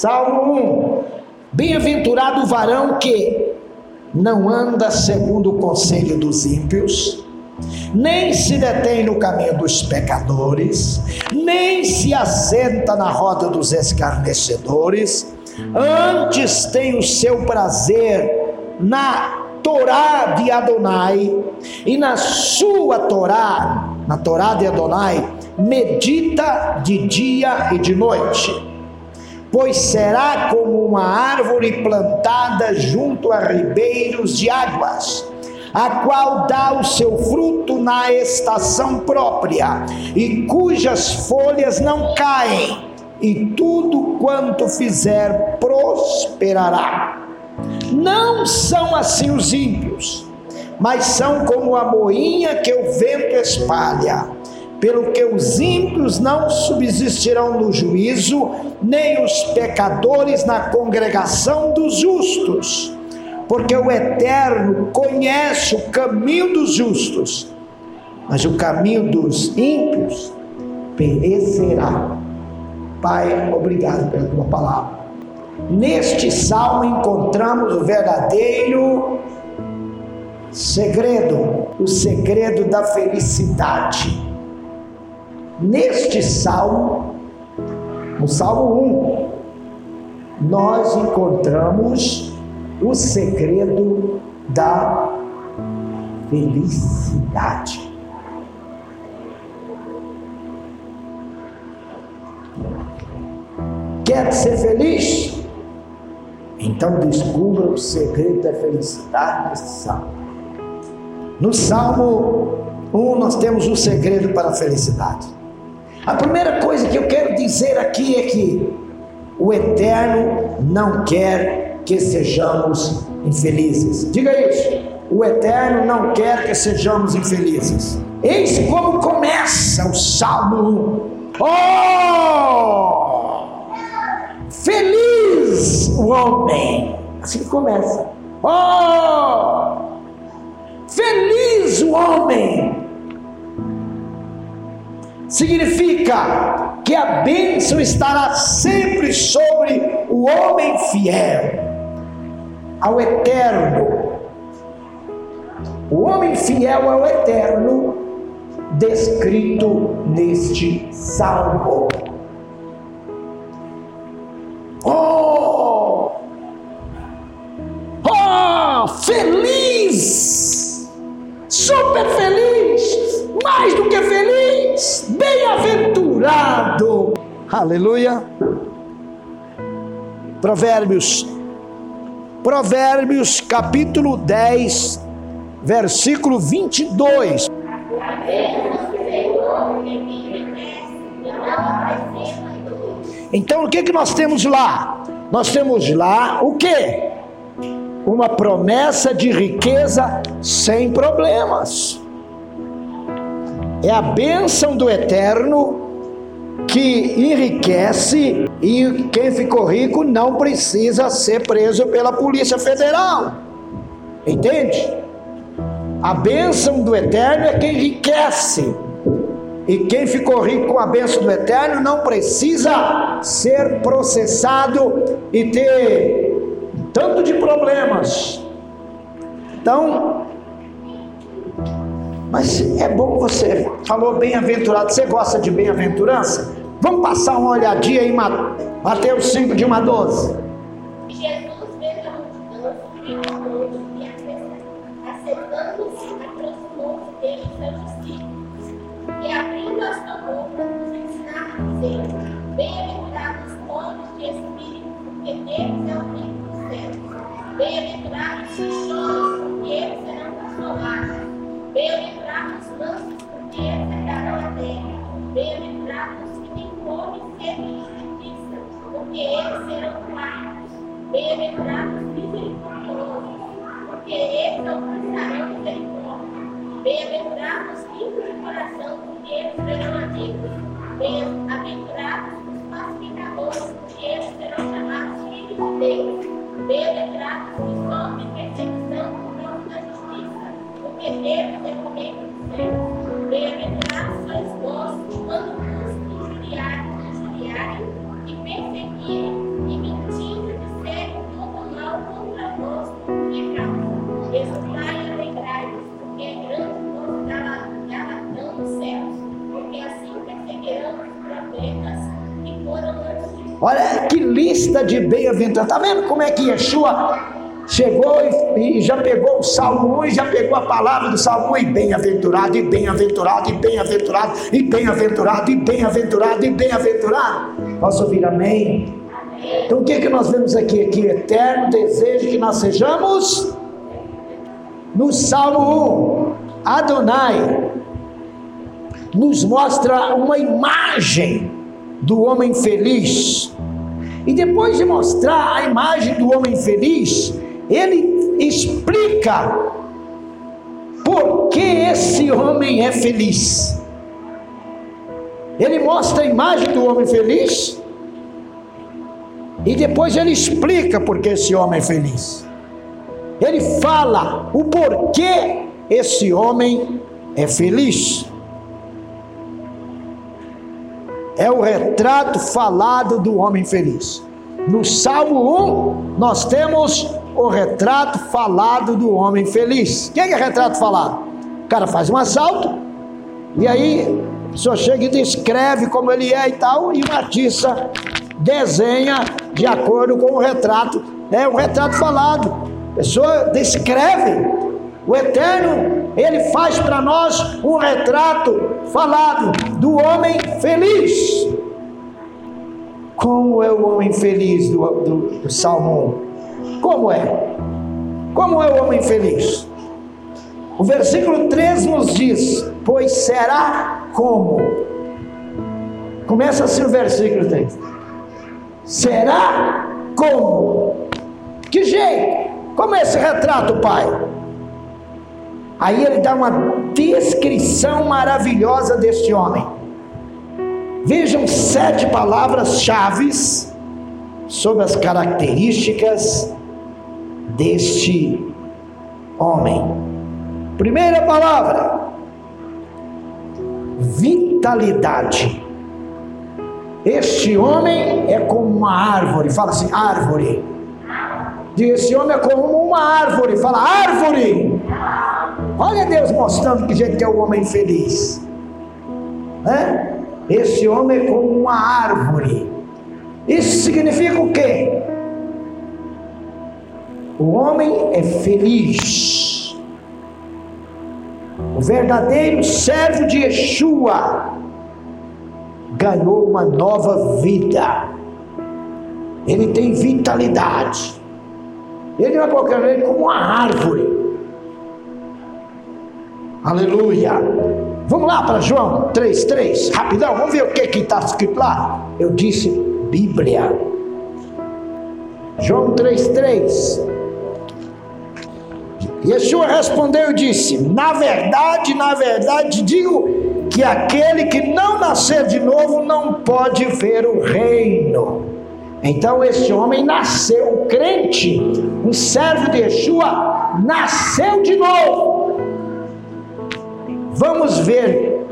Salmo 1. Bem-aventurado o varão que não anda segundo o conselho dos ímpios, nem se detém no caminho dos pecadores, nem se assenta na roda dos escarnecedores, antes tem o seu prazer na Torá de Adonai, e na sua Torá, na Torá de Adonai, medita de dia e de noite. Pois será como uma árvore plantada junto a ribeiros de águas, a qual dá o seu fruto na estação própria, e cujas folhas não caem, e tudo quanto fizer prosperará. Não são assim os ímpios, mas são como a moinha que o vento espalha. Pelo que os ímpios não subsistirão no juízo, nem os pecadores na congregação dos justos. Porque o Eterno conhece o caminho dos justos, mas o caminho dos ímpios perecerá. Pai, obrigado pela tua palavra. Neste salmo encontramos o verdadeiro segredo, o segredo da felicidade. Neste salmo, no salmo 1, nós encontramos o segredo da felicidade. Quer ser feliz? Então descubra o segredo da felicidade nesse salmo. No Salmo 1 nós temos o um segredo para a felicidade. A primeira coisa que eu quero dizer aqui é que o Eterno não quer que sejamos infelizes. Diga isso. O Eterno não quer que sejamos infelizes. Eis como começa o Salmo 1. Oh! Feliz o homem. Assim começa. Oh! Feliz o homem. Significa que a bênção estará sempre sobre o homem fiel ao eterno. O homem fiel ao eterno, descrito neste salmo. Oh! Oh! Feliz! Super feliz! Mais do que feliz! Bem-aventurado! Aleluia! Provérbios, Provérbios capítulo 10, versículo 22. Então o que que nós temos lá? Nós temos lá o que? Uma promessa de riqueza sem problemas. É a bênção do eterno que enriquece e quem ficou rico não precisa ser preso pela Polícia Federal. Entende? A bênção do eterno é quem enriquece e quem ficou rico com a bênção do eterno não precisa ser processado e ter tanto de problemas. Então, mas é bom você falou bem-aventurado. Você gosta de bem-aventurança? Vamos passar uma olhadinha em Mateus 5 de 1 a 12. Jesus veio a multidão e acercando-se, aproximou-se dele seus e abrindo a sua boca, nos ensinava, dizendo: Bem-aventurados os pobres de espírito, porque deles é o reino. Bem-aventurados os choram, porque eles serão consolados. Bem-aventurados os mansos, porque eles herdarão a terra. Bem-aventurados os que têm fome e de justiça, porque eles serão fartos. Bem-aventurados os misericordiosos, porque eles alcançarão misericórdia. Bem-aventurados os limpos de coração, porque eles Bem-aventurados lista de bem-aventurança. Está vendo como é que Yeshua chegou e, e, já pegou o Salmo 1 e já pegou a palavra do Salmo 1 e bem-aventurado, e bem-aventurado, e bem-aventurado, e bem-aventurado, e bem-aventurado, e bem-aventurado. Posso ouvir amém? Então o que, é que nós vemos aqui? Aqui, eterno desejo que nós sejamos no Salmo 1, Adonai nos mostra uma imagem do homem feliz. E depois de mostrar a imagem do homem feliz, ele explica por que esse homem é feliz. Ele mostra a imagem do homem feliz e depois ele explica por que esse homem é feliz. Ele fala o porquê esse homem é feliz. É o retrato falado do homem feliz. No Salmo 1, nós temos o retrato falado do homem feliz. O que é, é retrato falado? O cara faz um assalto, e aí a pessoa chega e descreve como ele é e tal, e o artista desenha de acordo com o retrato, é o retrato falado. A pessoa descreve. O Eterno, ele faz para nós um retrato falado do homem feliz. Como é o homem feliz do, do, do Salmo 1? Como é? Como é o homem feliz? O versículo 3 nos diz: Pois será como. Começa assim o versículo 3. Será como? Que jeito? Como é esse retrato, pai? Aí ele dá uma descrição maravilhosa deste homem. Vejam sete palavras-chave sobre as características deste homem. Primeira palavra: vitalidade. Este homem é como uma árvore. Fala assim: árvore. Diz: esse homem é como uma árvore. Fala: árvore. Olha Deus mostrando que que é o homem feliz. É? Esse homem é como uma árvore. Isso significa o quê? O homem é feliz. O verdadeiro servo de Yeshua ganhou uma nova vida. Ele tem vitalidade. Ele não é qualquer jeito como uma árvore. Aleluia. Vamos lá para João 3,3, rapidão, vamos ver o que está escrito lá. Eu disse Bíblia. João 3,3. Yeshua respondeu e disse: Na verdade, na verdade, digo que aquele que não nascer de novo não pode ver o reino. Então, esse homem nasceu, crente, um servo de Yeshua, nasceu de novo Vamos ver.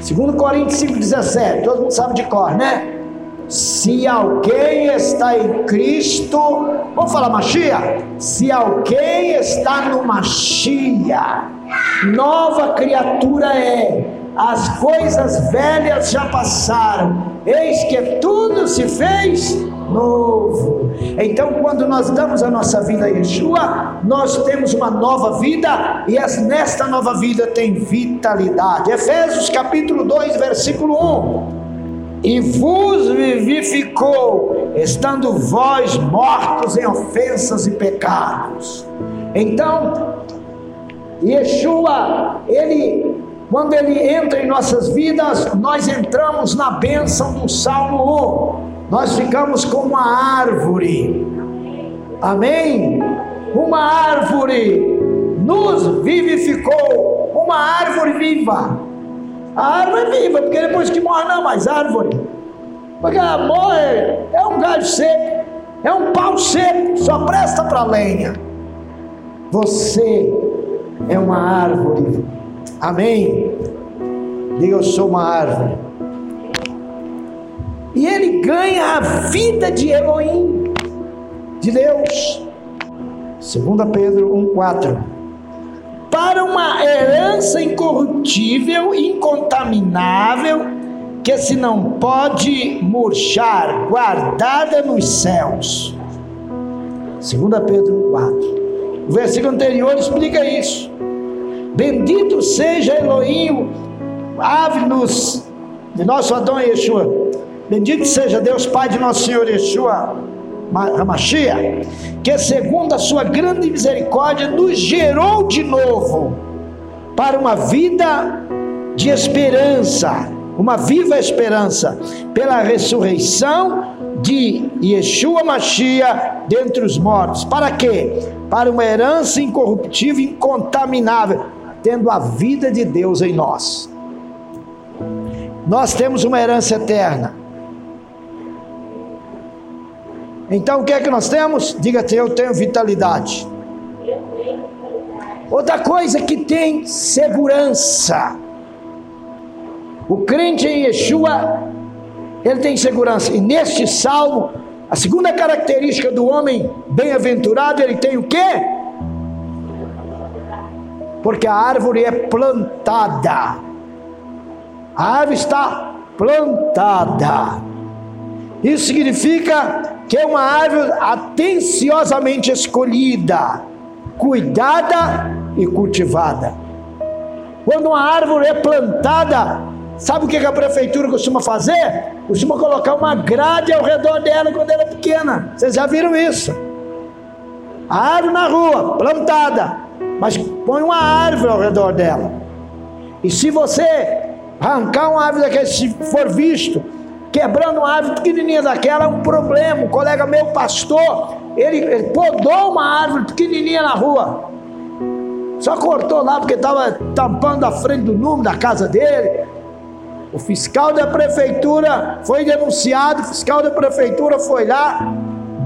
2 Coríntios 5,17, todo mundo sabe de cor, né? Se alguém está em Cristo, vamos falar Machia? Se alguém está no Machia, nova criatura é, as coisas velhas já passaram, eis que tudo se fez novo. Então, quando nós damos a nossa vida a Yeshua, nós temos uma nova vida e nesta nova vida tem vitalidade. Efésios capítulo 2, versículo 1 e vos vivificou, estando vós mortos em ofensas e pecados. Então, Yeshua, ele, quando ele entra em nossas vidas, nós entramos na bênção do Salmo 1 nós ficamos como uma árvore. Amém? Uma árvore nos vivificou, uma árvore viva. A árvore é viva, porque depois que morre não é mais árvore. Porque ela morre, é um galho seco, é um pau seco, só presta para lenha. Você é uma árvore. Amém? Diga eu sou uma árvore e ele ganha a vida de Elohim, de Deus. 2 Pedro 1,4 Para uma herança incorruptível, incontaminável, que se não pode murchar, guardada nos céus. 2 Pedro 4. O versículo anterior explica isso. Bendito seja Elohim, ave-nos de nosso Adão Yeshua. Bendito seja Deus, Pai de nosso Senhor Yeshua, Hamashia, que segundo a sua grande misericórdia nos gerou de novo para uma vida de esperança, uma viva esperança, pela ressurreição de Yeshua Machia dentre os mortos. Para quê? Para uma herança incorruptível, incontaminável, tendo a vida de Deus em nós. Nós temos uma herança eterna. Então o que é que nós temos? Diga-te, eu tenho vitalidade. Outra coisa que tem segurança. O crente em Yeshua, ele tem segurança. E neste salmo, a segunda característica do homem bem-aventurado, ele tem o quê? Porque a árvore é plantada. A árvore está plantada. Isso significa que é uma árvore atenciosamente escolhida, cuidada e cultivada. Quando uma árvore é plantada, sabe o que a prefeitura costuma fazer? Costuma colocar uma grade ao redor dela quando ela é pequena. Vocês já viram isso? A árvore na rua, plantada, mas põe uma árvore ao redor dela. E se você arrancar uma árvore se for visto, quebrando uma árvore pequenininha daquela é um problema. Um colega meu, pastor, ele, ele podou uma árvore pequenininha na rua. Só cortou lá porque estava tampando a frente do número da casa dele. O fiscal da prefeitura foi denunciado, o fiscal da prefeitura foi lá,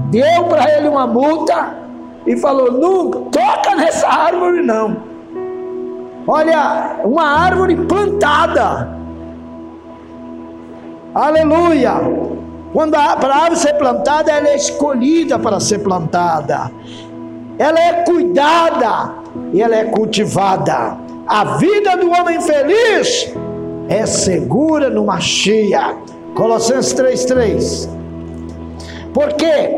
deu para ele uma multa e falou: nunca toca nessa árvore não. Olha, uma árvore plantada Aleluia! Quando a, árvore ser plantada, ela é escolhida para ser plantada. Ela é cuidada e ela é cultivada. A vida do homem feliz é segura numa cheia. Colossenses 3:3. Porque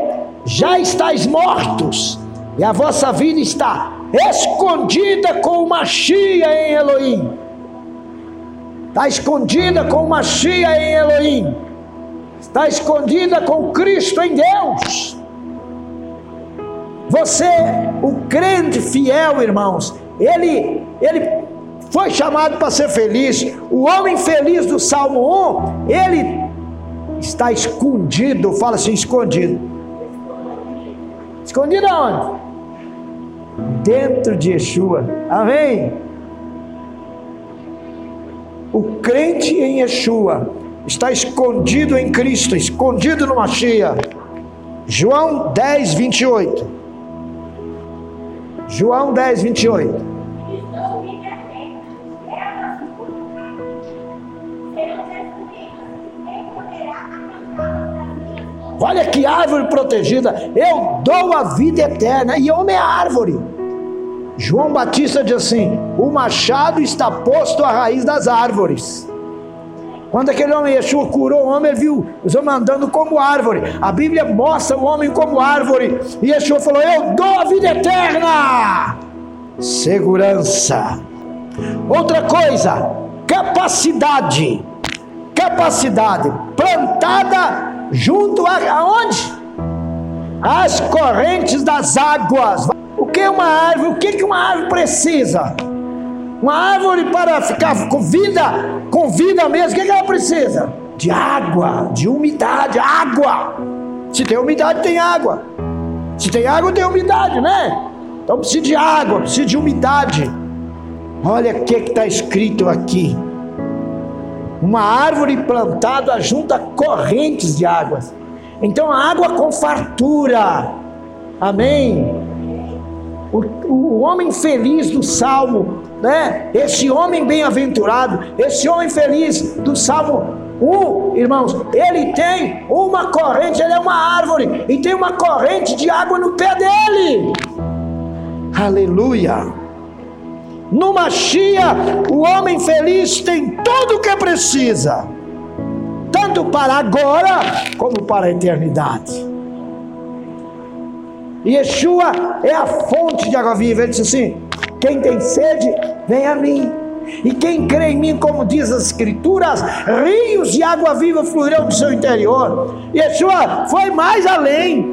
já estáis mortos e a vossa vida está escondida com uma chia em Elohim está escondida com uma chia em Elohim, está escondida com Cristo em Deus. Você, o crente fiel, irmãos, ele, ele foi chamado para ser feliz. O homem feliz do Salmo 1, ele está escondido, fala assim: escondido. Escondido aonde? Dentro de Yeshua. Amém? O crente em Yeshua está escondido em Cristo, escondido no Machia. João 10, 28. João 10, 28. Olha que árvore protegida. Eu dou a vida eterna. E homem é árvore. João Batista diz assim: o machado está posto à raiz das árvores. Quando aquele homem Yeshua curou o homem, ele viu os homens andando como árvore. A Bíblia mostra o homem como árvore. E Yeshua falou: Eu dou a vida eterna. Segurança. Outra coisa, capacidade. Capacidade plantada junto a aonde? As correntes das águas. Que uma árvore? O que, que uma árvore precisa? Uma árvore para ficar com vida, com vida mesmo, o que, que ela precisa? De água, de umidade, água. Se tem umidade, tem água. Se tem água, tem umidade, né? Então precisa de água, precisa de umidade. Olha o que está escrito aqui. Uma árvore plantada junto a correntes de águas. Então a água com fartura. Amém o, o homem feliz do Salmo, né? Esse homem bem-aventurado, esse homem feliz do Salmo 1, irmãos, ele tem uma corrente, ele é uma árvore e tem uma corrente de água no pé dele. Aleluia. Numa chia, o homem feliz tem tudo o que precisa. tanto para agora como para a eternidade. Yeshua é a fonte de água viva. Ele disse assim: quem tem sede, vem a mim. E quem crê em mim, como diz as Escrituras, rios de água viva fluirão do seu interior. Yeshua foi mais além.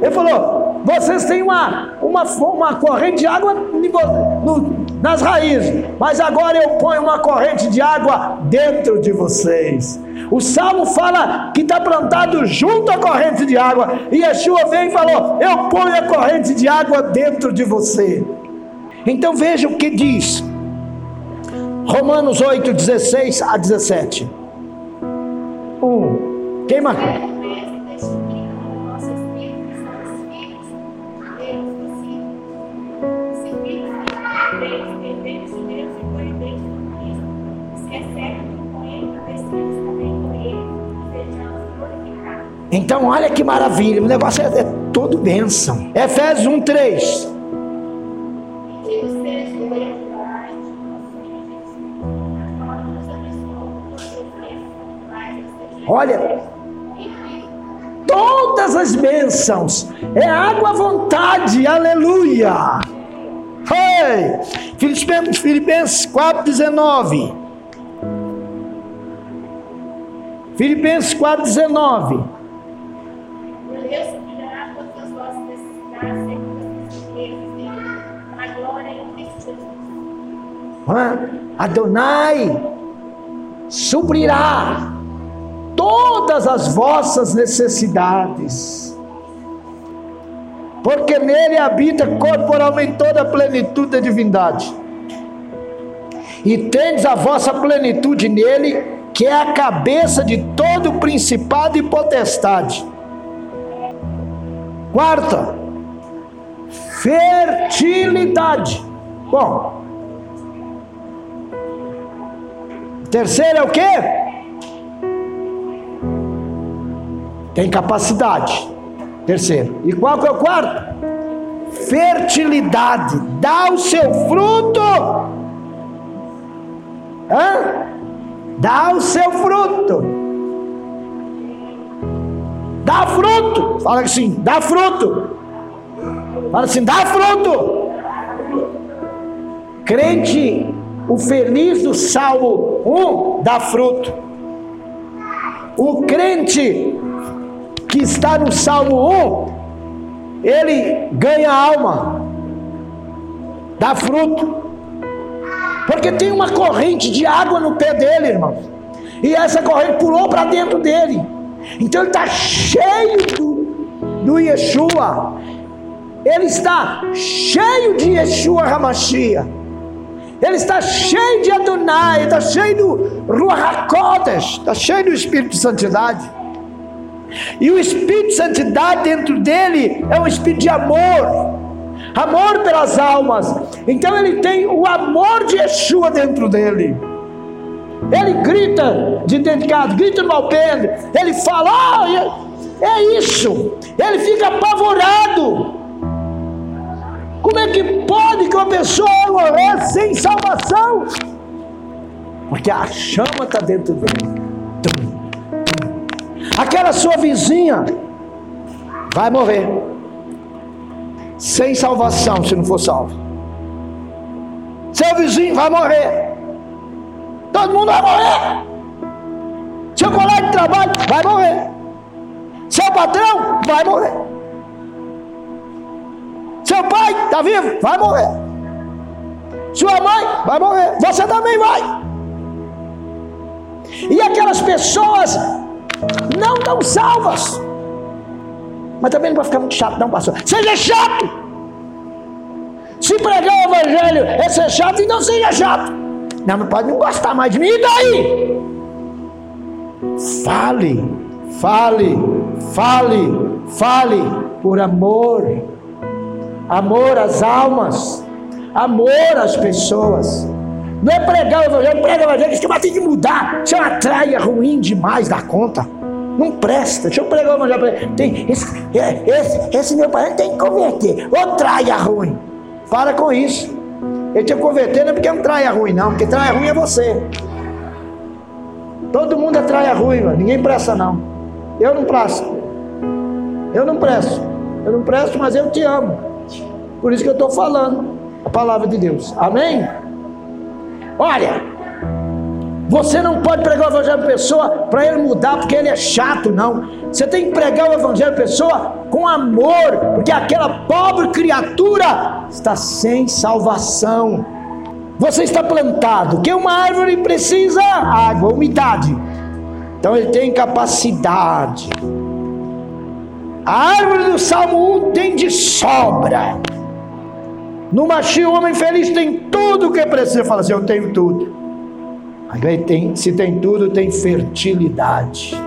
Ele falou: vocês têm uma, uma, uma corrente de água no, nas raízes, mas agora eu ponho uma corrente de água dentro de vocês. O salmo fala que está plantado junto à corrente de água, e Yeshua vem e falou: Eu ponho a corrente de água dentro de você. Então veja o que diz Romanos 8, 16 a 17. 1. Um. Quem marcou? Então, olha que maravilha, o negócio é, é todo bênção. Efésios 1, 3. Olha, todas as bênçãos é água à vontade, aleluia. Hey! Filipenses, Filipenses 4,19. Filipenses 4,19. Adonai suprirá todas as vossas necessidades, porque nele habita corporalmente toda a plenitude da divindade, e tendes a vossa plenitude nele, que é a cabeça de todo principado e potestade. Quarta, fertilidade. Bom, terceiro é o que? Tem capacidade. Terceiro. E qual que é o quarto? Fertilidade. Dá o seu fruto. Hã? Dá o seu fruto. Dá fruto. Fala assim, dá fruto. Fala assim, dá fruto. Crente, o feliz do Salmo 1 dá fruto. O crente que está no Salmo 1, ele ganha alma, dá fruto, porque tem uma corrente de água no pé dele, irmão, e essa corrente pulou para dentro dele, então ele está cheio do, do Yeshua, ele está cheio de Yeshua Hamashia. Ele está cheio de Adonai, está cheio do Ruach está cheio do Espírito de Santidade. E o Espírito de Santidade dentro dele é um espírito de amor, amor pelas almas. Então ele tem o amor de Yeshua dentro dele. Ele grita de dentro de casa, grita no alpendre, ele fala, oh, é isso. Ele fica apavorado. Como é que pode que uma pessoa morrer sem salvação? Porque a chama está dentro dele. Aquela sua vizinha vai morrer sem salvação se não for salvo. Seu vizinho vai morrer. Todo mundo vai morrer. Seu colega de trabalho vai morrer. Seu patrão vai morrer. Seu pai está vivo, vai morrer. Sua mãe vai morrer. Você também vai. E aquelas pessoas não tão salvas. Mas também não vai ficar muito chato, não, pastor. Seja chato! Se pregar o evangelho é ser chato, então seja chato. Não, não pode não gostar mais de mim, e daí? Fale, fale, fale, fale por amor. Amor às almas, amor às pessoas. Não é pregar o evangelho, prega o evangelho, que tem que mudar. Isso é uma traia ruim demais da conta. Não presta. Deixa eu pregar o evangelho. Tem, esse, é, esse, esse meu parente tem que converter. Ou traia ruim. Para com isso. Ele tinha que converter não é porque é um traia ruim, não. Porque traia ruim é você. Todo mundo é traia ruiva, ninguém presta não. Eu não presto. Eu não presto. Eu não presto, mas eu te amo. Por isso que eu estou falando a palavra de Deus. Amém? Olha, você não pode pregar o evangelho para pessoa para ele mudar porque ele é chato, não. Você tem que pregar o evangelho para pessoa com amor, porque aquela pobre criatura está sem salvação. Você está plantado, que uma árvore precisa água, umidade. Então ele tem capacidade. A árvore do Salmo 1 tem de sobra. No machinho, o homem feliz tem tudo o que precisa. Fala assim: Eu tenho tudo. Tem, se tem tudo, tem fertilidade.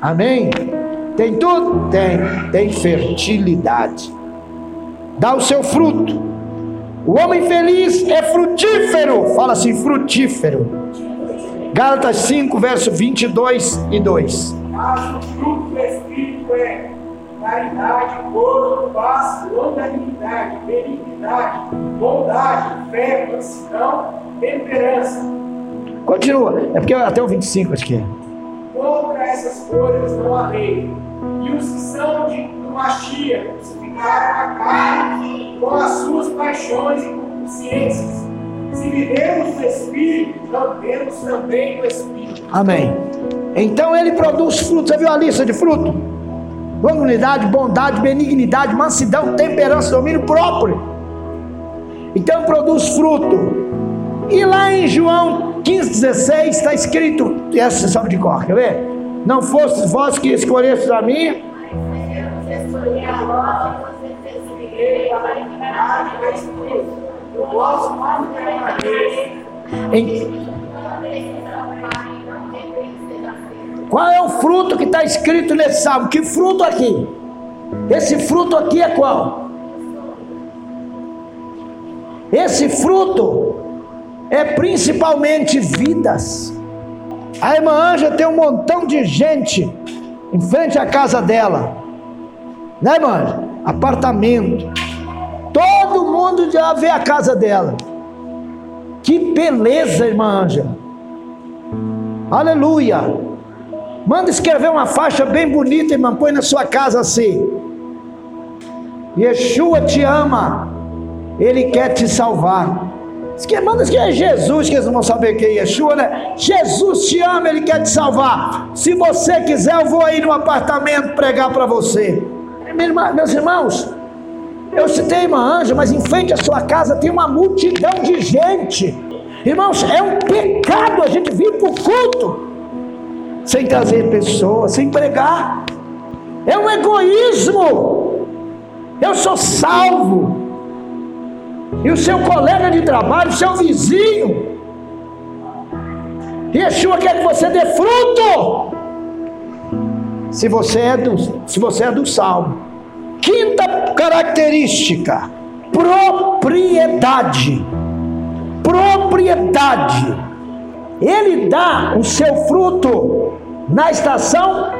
Amém? Tem tudo? Tem. Tem fertilidade. Dá o seu fruto. O homem feliz é frutífero. Fala assim, frutífero. Gálatas 5, verso 22 e 2. Mas o fruto do Espírito é caridade, gozo, paz, longanimidade, benignidade, bondade, fé, mansidão, temperança Continua. É porque até o 25 acho que é. Contra essas coisas não há lei. E os que são de Machia crucificaram a carne com as suas paixões e consciências. Se vivemos no Espírito, vivemos também no Espírito. Amém. Então ele produz frutos. Você viu a lista de frutos? Longanimidade, bondade, benignidade, mansidão, temperança, domínio próprio. Então produz fruto. E lá em João 15,16 está escrito, essa sabe de cor, quer ver? Não fosse vós que escolhestes a mim. Em... Qual é o fruto que está escrito nesse salmo? Que fruto aqui? Esse fruto aqui é qual? Esse fruto é principalmente vidas. A irmã Anja tem um montão de gente em frente à casa dela, né, irmã? Apartamento. Todo mundo já vê a casa dela. Que beleza, irmã Anja. Aleluia. Manda escrever uma faixa bem bonita, irmã. Põe na sua casa assim. Yeshua te ama. Ele quer te salvar. Que manda que é Jesus, que eles não vão saber quem é Yeshua, né? Jesus te ama, Ele quer te salvar. Se você quiser, eu vou aí no apartamento pregar para você. Meus irmãos, eu citei uma anja, mas em frente à sua casa tem uma multidão de gente. Irmãos, é um pecado a gente vir para o culto sem trazer pessoas, sem pregar. É um egoísmo. Eu sou salvo. E o seu colega de trabalho, o seu vizinho. Yeshua quer que você dê fruto. Se você é do, se você é do salmo. Quinta característica: propriedade. Propriedade. Ele dá o seu fruto na estação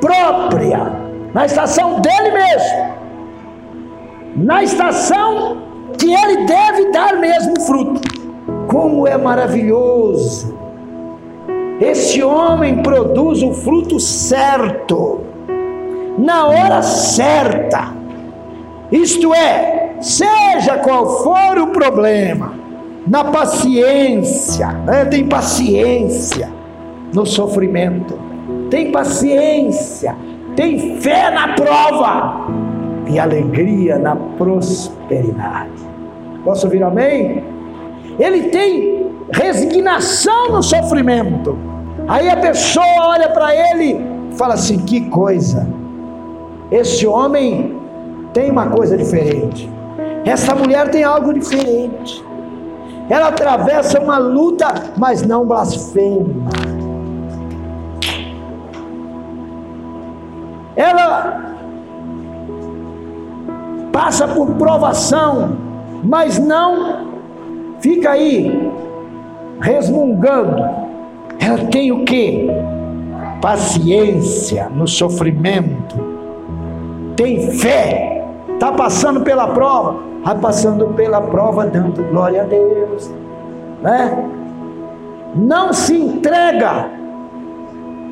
própria, na estação dele mesmo, na estação que ele deve dar mesmo fruto. Como é maravilhoso! Esse homem produz o fruto certo, na hora certa. Isto é, seja qual for o problema, na paciência, né? tem paciência no sofrimento, tem paciência, tem fé na prova e alegria na prosperidade. Posso ouvir amém? Ele tem resignação no sofrimento. Aí a pessoa olha para ele e fala assim: que coisa, esse homem tem uma coisa diferente, essa mulher tem algo diferente. Ela atravessa uma luta, mas não blasfema. Ela passa por provação, mas não fica aí resmungando. Ela tem o que? Paciência no sofrimento, tem fé, está passando pela prova, está passando pela prova, dando glória a Deus, né? Não se entrega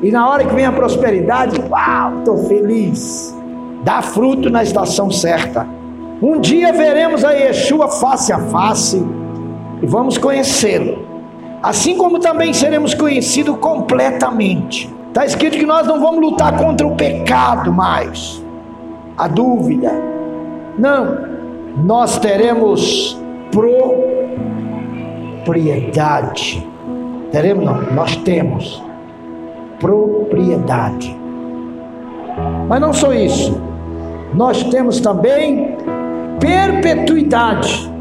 E na hora que vem a prosperidade, uau, estou feliz. Dá fruto na estação certa. Um dia veremos a Yeshua face a face e vamos conhecê-lo. Assim como também seremos conhecidos completamente. Está escrito que nós não vamos lutar contra o pecado mais. A dúvida. Não. Nós teremos propriedade. Teremos não, nós temos propriedade. Mas não só isso, nós temos também perpetuidade.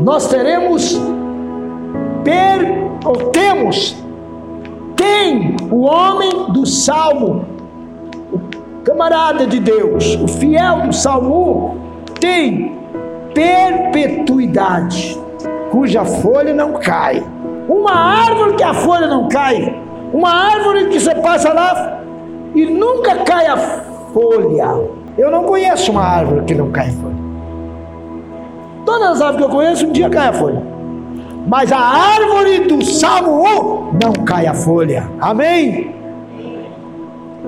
Nós teremos per, ou temos tem o homem do salmo, o camarada de Deus, o fiel do salmo tem perpetuidade, cuja folha não cai. Uma árvore que a folha não cai, uma árvore que você passa lá e nunca cai a folha. Eu não conheço uma árvore que não cai folha. Todas as árvores que eu conheço, um dia cai a folha. Mas a árvore do Salmo 1 não cai a folha. Amém?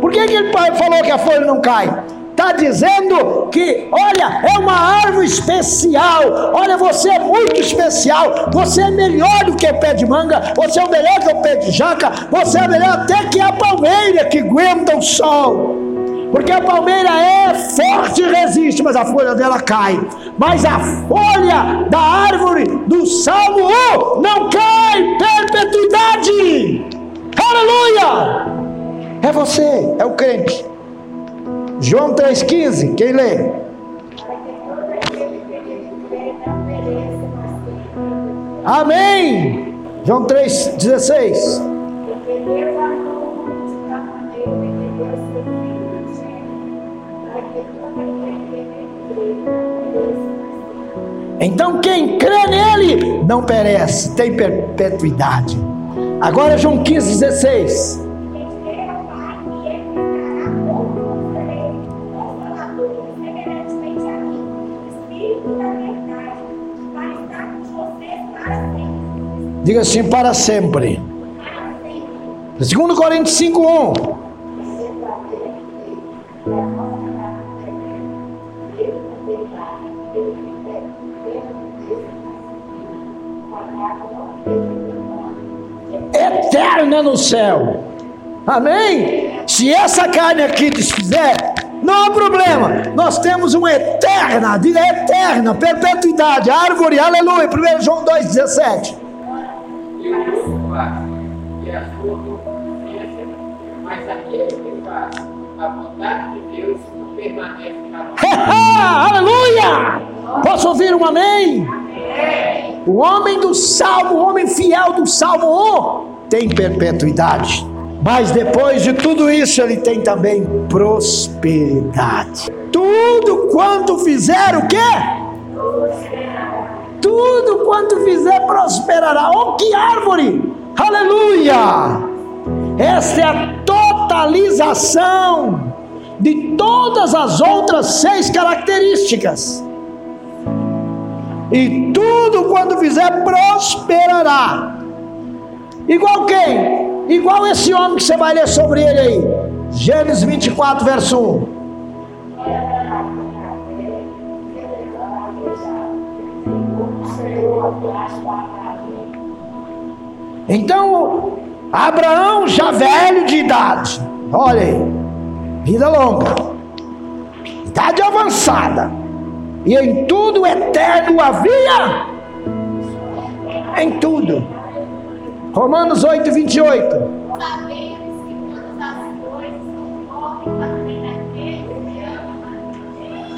Por que, que ele falou que a folha não cai? está dizendo que, olha, é uma árvore especial. Olha, você é muito especial. Você é melhor do que o pé de manga. Você é melhor que o pé de jaca. Você é melhor até que a palmeira que aguenta o sol. Porque a palmeira é forte e resiste, mas a folha dela cai. Mas a folha da árvore do Salmo 1 não cai perpetuidade. Aleluia! É você, é o crente. João 3,15, quem lê? Amém. João 3,16. Então quem crê nele não perece, tem perpetuidade. Agora João 15, 16. Diga assim, para sempre. 2 Coríntios 5, 1. Eterna no céu. Amém? Se essa carne aqui desfizer, não há problema. Nós temos uma eterna, diga eterna, perpetuidade, árvore, aleluia. 1 João 2,17 e a sua consciência, mas aquele que faz a vontade de Deus permanece para Aleluia! Posso ouvir um amém? amém? O homem do salmo, o homem fiel do salmo 1, tem perpetuidade. Mas depois de tudo isso, ele tem também prosperidade. Tudo quanto fizer o quê? Tudo quanto fizer prosperará. Oh, que árvore! Aleluia! Esta é a totalização de todas as outras seis características. E tudo quando fizer prosperará. Igual quem? Igual esse homem que você vai ler sobre ele aí. Gênesis 24, verso 1. Então, Abraão já velho de idade, olha aí, vida longa, idade avançada, e em tudo eterno havia, em tudo. Romanos 8, 28.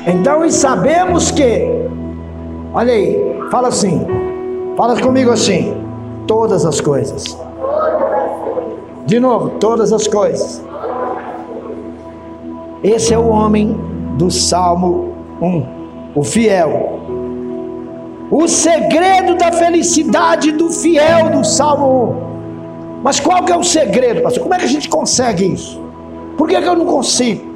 Então, e sabemos que, olha aí, fala assim, fala comigo assim todas as coisas. De novo, todas as coisas. Esse é o homem do Salmo 1, o fiel. O segredo da felicidade do fiel do Salmo 1. Mas qual que é o segredo, pastor? Como é que a gente consegue isso? Por que, que eu não consigo?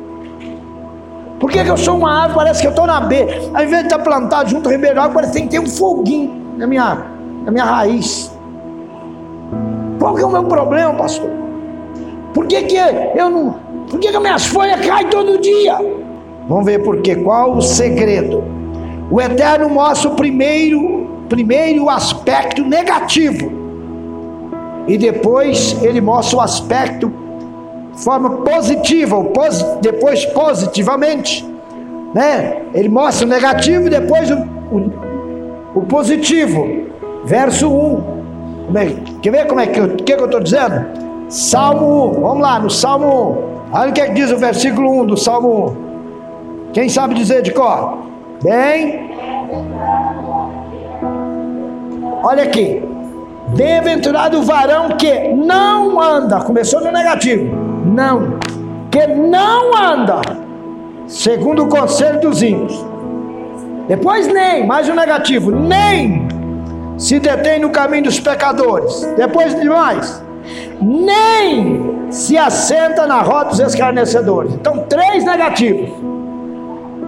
Por que, que eu sou uma árvore, parece que eu estou na B? Ao invés de estar plantado junto ao ribeiro água, parece que tem que ter um foguinho na minha, na minha raiz. Qual que é o meu problema, pastor? Por que, que eu não. Por que, que minhas folhas caem todo dia? Vamos ver por quê. Qual o segredo? O Eterno mostra o primeiro, primeiro aspecto negativo. E depois ele mostra o aspecto forma positiva, depois positivamente. Né? Ele mostra o negativo e depois o, o, o positivo. Verso 1. É, quer ver como é que eu estou dizendo? Salmo 1. Vamos lá, no Salmo 1. Olha o que, é que diz o versículo 1 do Salmo 1. Quem sabe dizer de cor? Bem. Olha aqui. Bem-aventurado o varão que não anda. Começou no negativo. Não. Que não anda. Segundo o conselho dos ímpios. Depois nem, mais um negativo. Nem se detém no caminho dos pecadores. Depois de mais. Nem se assenta na roda dos escarnecedores. Então, três negativos.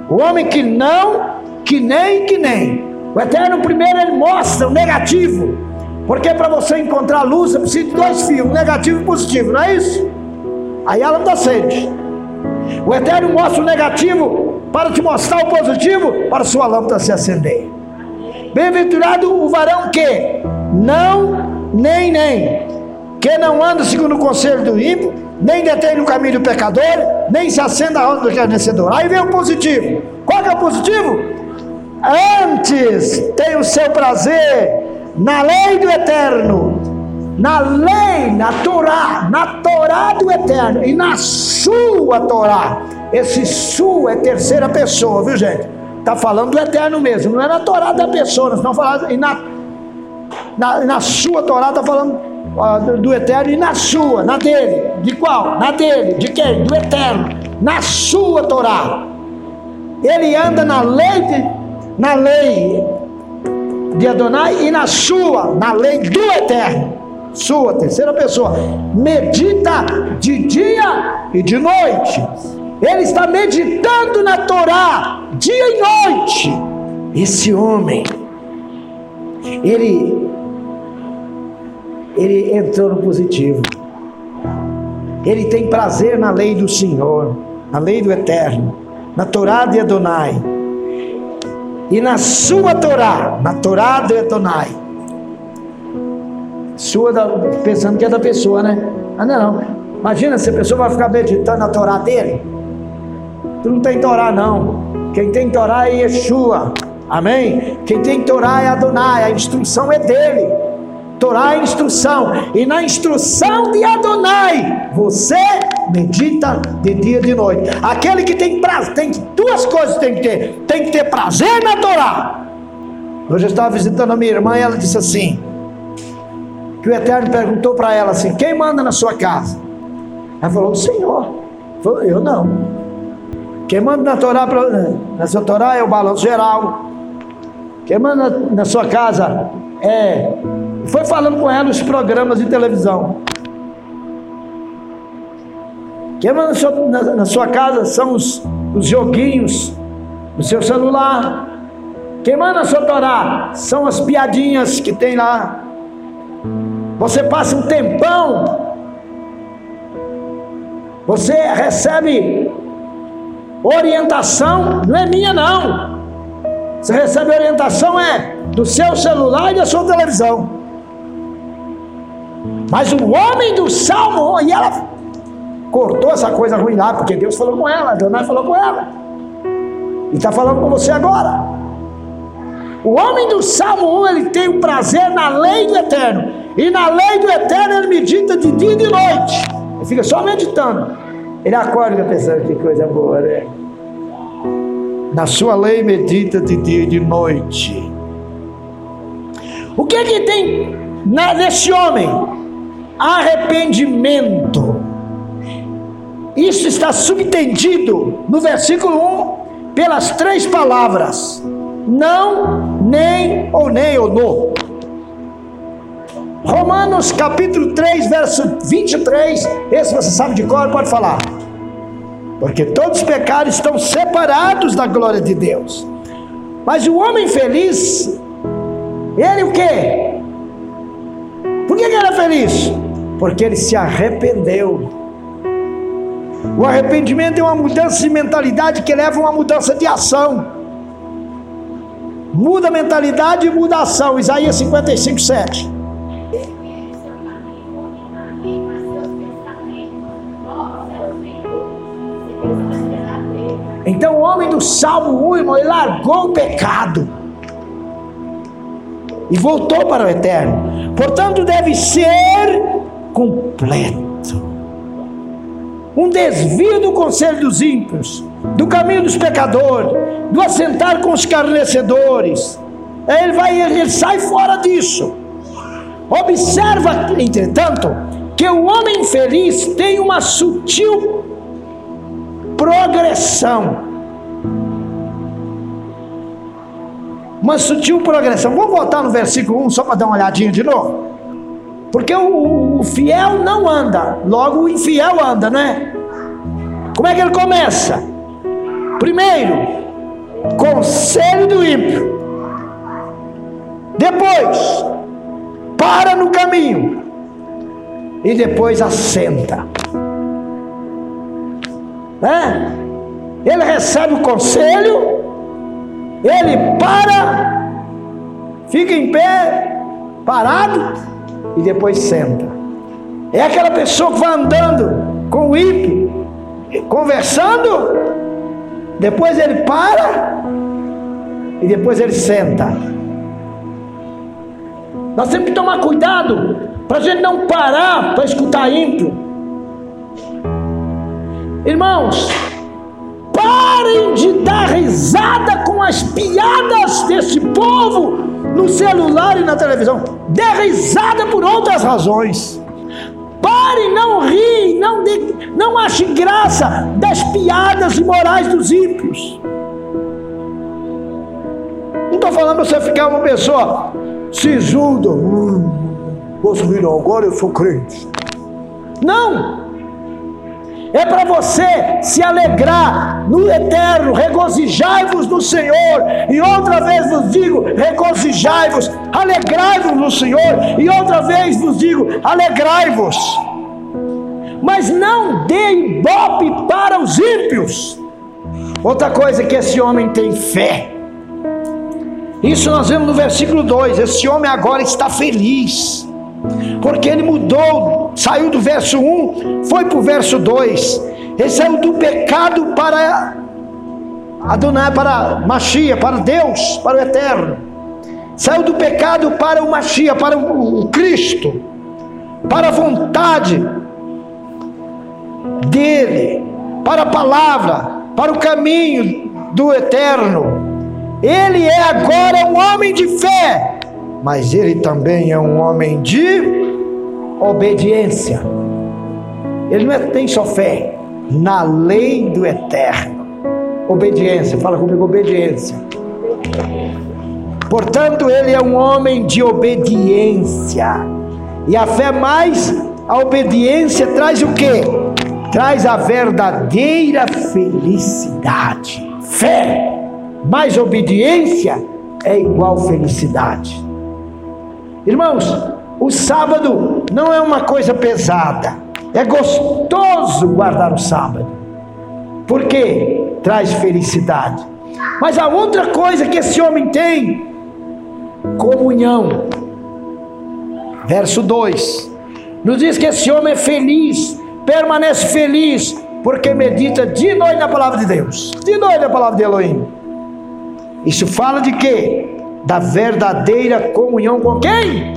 O homem que não, que nem, que nem. O Eterno primeiro ele mostra o negativo. Porque para você encontrar luz, você precisa de dois fios, negativo e positivo, não é isso? Aí a lâmpada acende. O Eterno mostra o negativo para te mostrar o positivo, para a sua lâmpada se acender. Bem-aventurado o varão que não, nem, nem, que não anda segundo o conselho do ímpio, nem detém no caminho do pecador, nem se acenda a roda do escarnecedor. Aí vem o positivo. Qual que é o positivo? Antes tem o seu prazer na lei do eterno, na lei, na Torá, na Torá do eterno e na sua Torá. Esse sua é terceira pessoa, viu gente? Está falando do eterno mesmo, não é na Torá da pessoa, falando, e na, na, na sua Torá está falando do, eterno e na sua, na dele. De qual? Na dele. De quem? Do eterno. Na sua Torá. Ele anda na lei, de, na lei de Adonai e na sua, na lei do eterno. Sua, terceira pessoa. Medita de dia e de noite. Ele está meditando na Torá, dia e noite. Esse homem, ele ele entrou no positivo. Ele tem prazer na lei do Senhor, na lei do Eterno, na Torá de Adonai. E na sua Torá, na Torá de Adonai. Sua, da, pensando que é da pessoa, né? Ah, não, Imagina se a pessoa vai ficar meditando na Torá dele. Tu não tem Torá, não. Quem tem Torá é Yeshua. Amém? Quem tem Torá é Adonai. A instrução é dele. Torá é instrução, e na instrução de Adonai, você medita de dia e de noite. Aquele que tem prazer, tem duas coisas tem que ter: tem que ter prazer na Torá. Hoje eu estava visitando a minha irmã e ela disse assim: que o Eterno perguntou para ela assim: quem manda na sua casa? Ela falou: o Senhor. Falou, eu não. Quem manda na Torá, na sua Torá é o balanço geral. Quem manda na sua casa é foi falando com ela os programas de televisão. Que na sua, na, na sua casa são os, os joguinhos no seu celular. Quem manda na sua Torá são as piadinhas que tem lá. Você passa um tempão. Você recebe orientação, não é minha não. Você recebe orientação é do seu celular e da sua televisão. Mas o homem do salmo, e ela cortou essa coisa ruim lá, porque Deus falou com ela, Adonai falou com ela. E está falando com você agora. O homem do Salmo 1, ele tem o prazer na lei do eterno. E na lei do eterno ele medita de dia e de noite. Ele fica só meditando. Ele acorda pensando que coisa boa, né? Na sua lei medita de dia e de noite. O que é que tem nesse homem? Arrependimento. Isso está subtendido no versículo 1 pelas três palavras: não, nem ou nem ou no. Romanos capítulo 3, verso 23, esse você sabe de cor, pode falar. Porque todos os pecados estão separados da glória de Deus. Mas o homem feliz, ele o quê? Por que ele era feliz? Porque ele se arrependeu O arrependimento é uma mudança de mentalidade que leva a uma mudança de ação. Muda a mentalidade e muda a ação. Isaías 55, 7. Então o homem do Salmo 1, irmão, ele largou o pecado e voltou para o eterno. Portanto, deve ser completo. Um desvio do conselho dos ímpios, do caminho dos pecadores, do assentar com os carnecedores. Ele vai, ele sai fora disso. Observa, entretanto, que o homem feliz tem uma sutil progressão. Uma sutil progressão. Vamos voltar no versículo 1 só para dar uma olhadinha de novo. Porque o, o, fiel não anda, logo o infiel anda, né? Como é que ele começa? Primeiro, conselho do ímpio. Depois, para no caminho. E depois assenta. Né? Ele recebe o conselho, ele para, fica em pé, parado, e depois senta. É aquela pessoa que vai andando com o ímpio, conversando, depois ele para e depois ele senta. Nós temos que tomar cuidado para a gente não parar para escutar ímpio. Irmãos, parem de dar risada com as piadas desse povo no celular e na televisão. Dê risada por outras razões. Pare, não ri, não, de, não ache graça das piadas imorais dos ímpios. Não estou falando para você ficar uma pessoa sisuda. Hum, posso vir agora eu sou crente. Não! É para você se alegrar no eterno, regozijai-vos no Senhor, e outra vez vos digo: regozijai-vos, alegrai-vos no Senhor, e outra vez vos digo: alegrai-vos. Mas não dê ibope para os ímpios. Outra coisa que esse homem tem fé. Isso nós vemos no versículo 2: esse homem agora está feliz porque ele mudou, saiu do verso 1, foi para o verso 2. Ele saiu do pecado para Adonai, para Machia, para Deus, para o eterno. Saiu do pecado para o Machia, para o Cristo, para a vontade dele, para a palavra, para o caminho do eterno. Ele é agora um homem de fé, mas ele também é um homem de obediência. Ele não é, tem só fé na lei do eterno. Obediência, fala comigo, obediência. Portanto, ele é um homem de obediência. E a fé mais a obediência traz o que? Traz a verdadeira felicidade. Fé mais obediência é igual felicidade. Irmãos, o sábado não é uma coisa pesada. É gostoso guardar o sábado. Porque traz felicidade. Mas a outra coisa que esse homem tem, comunhão. Verso 2. Nos diz que esse homem é feliz, permanece feliz, porque medita de noite na palavra de Deus. De noite na palavra de Elohim. Isso fala de quê? Da verdadeira comunhão com quem?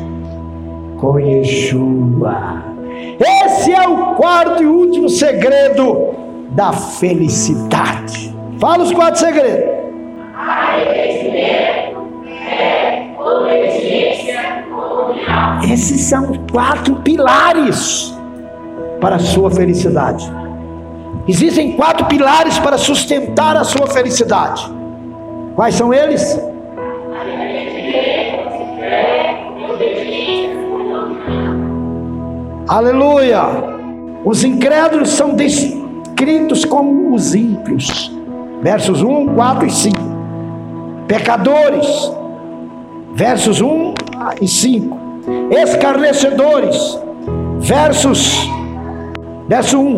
Com Yeshua. Esse é o quarto e último segredo da felicidade. Fala os quatro segredos. Esses são quatro pilares para a sua felicidade. Existem quatro pilares para sustentar a sua felicidade. Quais são eles? Aleluia! Os incrédulos são descritos como os ímpios. Versos 1, 4 e 5. Pecadores. Versos 1 e 5. Escarnecedores. Versos verso 1.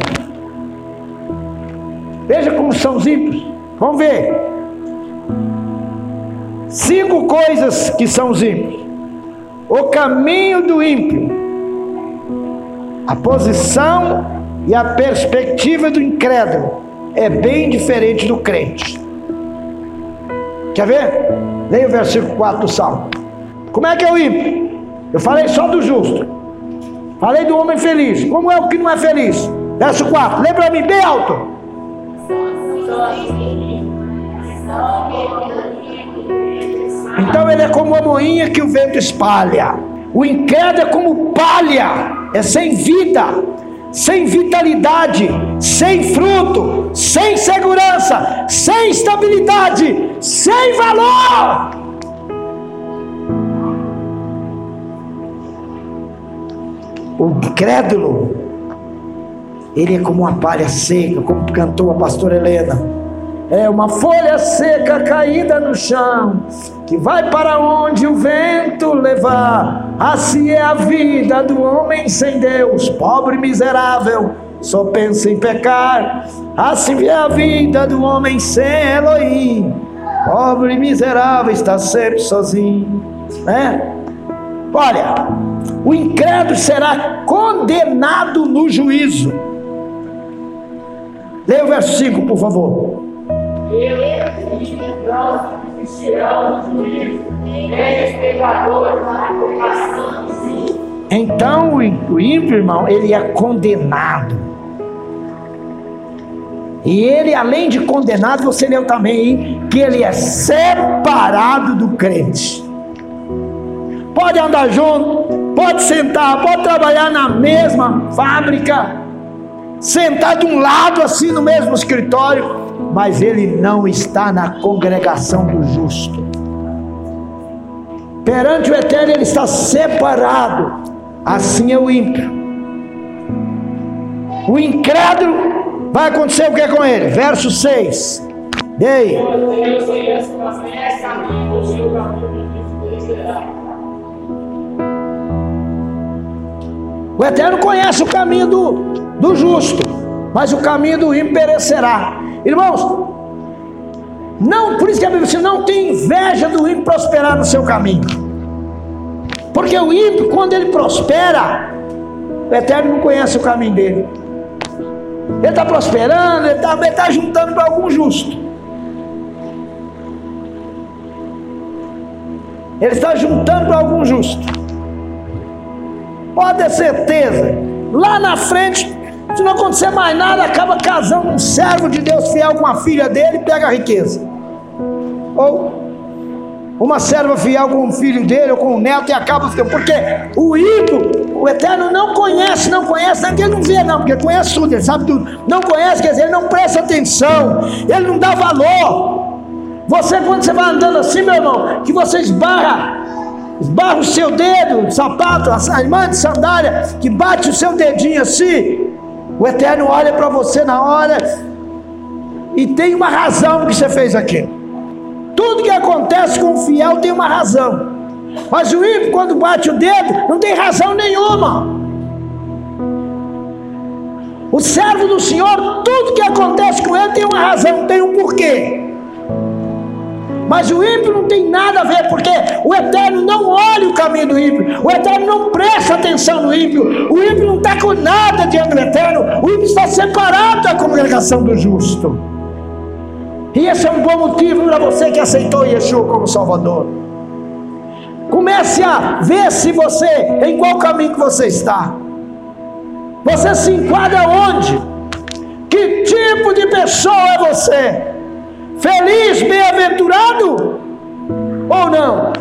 Veja como são os ímpios. Vamos ver. Cinco coisas que são os ímpios. O caminho do ímpio, a posição e a perspectiva do incrédulo é bem diferente do crente. Quer ver? Leia o versículo 4 do Salmo. Como é que é o ímpio? Eu falei só do justo. Falei do homem feliz. Como é o que não é feliz? Verso 4. Lembra para mim bem alto. Então ele é como a moinha que o vento espalha. O incrédulo é como palha, é sem vida, sem vitalidade, sem fruto, sem segurança, sem estabilidade, sem valor. O incrédulo, ele é como uma palha seca, como cantou a pastora Helena é uma folha seca caída no chão, que vai para onde o vento levar. Assim é a vida do homem sem Deus, pobre e miserável, só pensa em pecar. Assim é a vida do homem sem Elohim, pobre e miserável, está sempre sozinho. Né? Olha, o incrédulo será condenado no juízo. Leia o 5, por favor. Então o ímpio, irmão, ele é condenado. E ele, além de condenado, você leu também que ele é separado do crente. Pode andar junto, pode sentar, pode trabalhar na mesma fábrica, sentar de um lado assim no mesmo escritório, mas ele não está na congregação do justo. Perante o eterno ele está separado. Assim é o ímpio. O incrédulo vai acontecer o que com ele? Verso 6. E aí? O eterno conhece o caminho do, do justo, mas o caminho do ímpio perecerá. Irmãos, não, por isso que a Bíblia diz, não tem inveja do ímpio prosperar no seu caminho. Porque o ímpio, quando ele prospera, o Eterno não conhece o caminho dele. Ele está prosperando, ele está tá juntando para algum justo. Ele está juntando para algum justo. Pode ter certeza, lá na frente se não acontecer mais nada, acaba casando um servo de Deus fiel com a filha dele e pega a riqueza. Ou uma serva fiel com o filho dele ou com o neto e acaba ficando. Porque o ímpio, o eterno não conhece, não conhece, não é que ele não vê, não, porque ele conhece tudo, ele sabe tudo. Não conhece, quer dizer, ele não presta atenção, ele não dá valor. Você, quando você vai andando assim, meu irmão, que você esbarra esbarra o seu dedo, sapato, a irmã de sandália, que bate o seu dedinho assim, o Eterno olha para você na hora e tem uma razão que você fez aquilo. Tudo que acontece com o fiel tem uma razão. Mas o ímpio, quando bate o dedo, não tem razão nenhuma. O servo do Senhor, tudo que acontece com ele tem uma razão, tem um porquê. Mas o ímpio não tem nada a ver, porque o eterno não olha o caminho do ímpio, o eterno não presta atenção no ímpio, o ímpio não está com nada diante do eterno, o ímpio está separado da congregação do justo. E esse é um bom motivo para você que aceitou Yeshua como Salvador. Comece a ver se você, em qual caminho que você está. Você se enquadra onde? Que tipo de pessoa é você? Feliz, bem-aventurado ou não?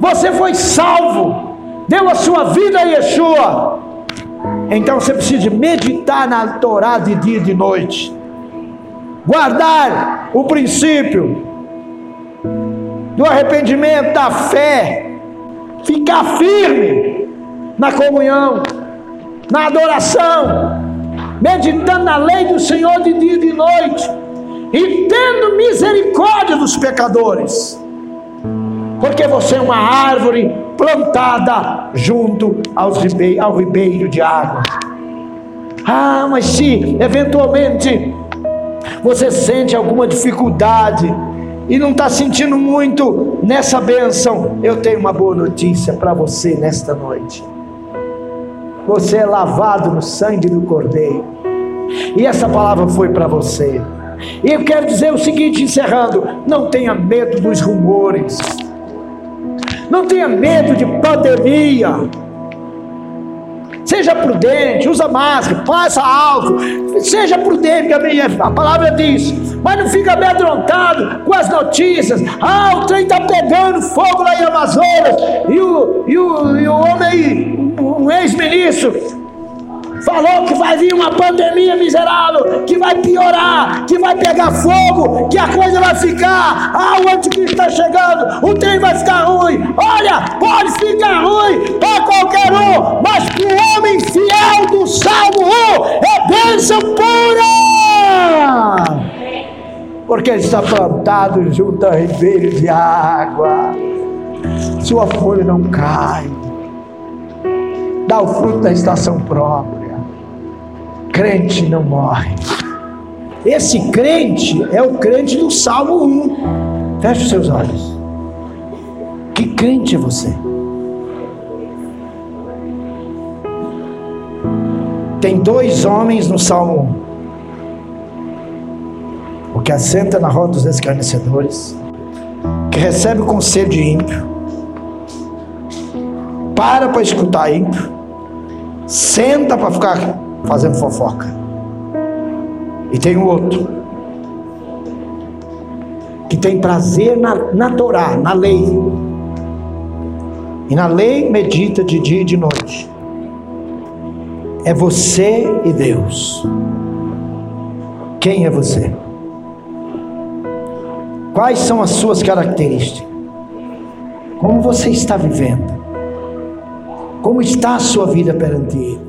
Você foi salvo, deu a sua vida a Yeshua. Então você precisa meditar na Torá de dia e de noite, guardar o princípio do arrependimento, da fé, ficar firme na comunhão, na adoração, meditando na lei do Senhor de dia e de noite, e tendo misericórdia dos pecadores, porque você é uma árvore plantada junto aos ribe ao ribeiro de água. Ah, mas se eventualmente você sente alguma dificuldade e não está sentindo muito nessa bênção, eu tenho uma boa notícia para você nesta noite. Você é lavado no sangue do Cordeiro. E essa palavra foi para você. E eu quero dizer o seguinte, encerrando: não tenha medo dos rumores, não tenha medo de pandemia. Seja prudente, usa máscara, passa álcool, seja prudente, a palavra diz, mas não fica amedrontado com as notícias. Ah, o trem está pegando fogo lá em Amazonas, e o, e o, e o homem aí, um ex-ministro, falou que vai vir uma pandemia miserável, que vai piorar, que vai pegar fogo, que a coisa vai ficar. Ah, o anticristo está chegando, o trem vai ficar ruim. Olha, pode ficar ruim para qualquer um, mas para o homem fiel do Salmo 1 é bênção pura. Porque ele está plantado junto a ribeiros de água, sua folha não cai, dá o fruto da estação própria crente não morre. Esse crente é o crente do Salmo 1. Feche os seus olhos. Que crente é você? Tem dois homens no Salmo 1. O que assenta na roda dos escarnecedores, que recebe o conselho de ímpio, para para escutar ímpio, senta para ficar fazendo fofoca. E tem outro que tem prazer na, na Torá, na lei. E na lei medita de dia e de noite. É você e Deus. Quem é você? Quais são as suas características? Como você está vivendo? Como está a sua vida perante Ele?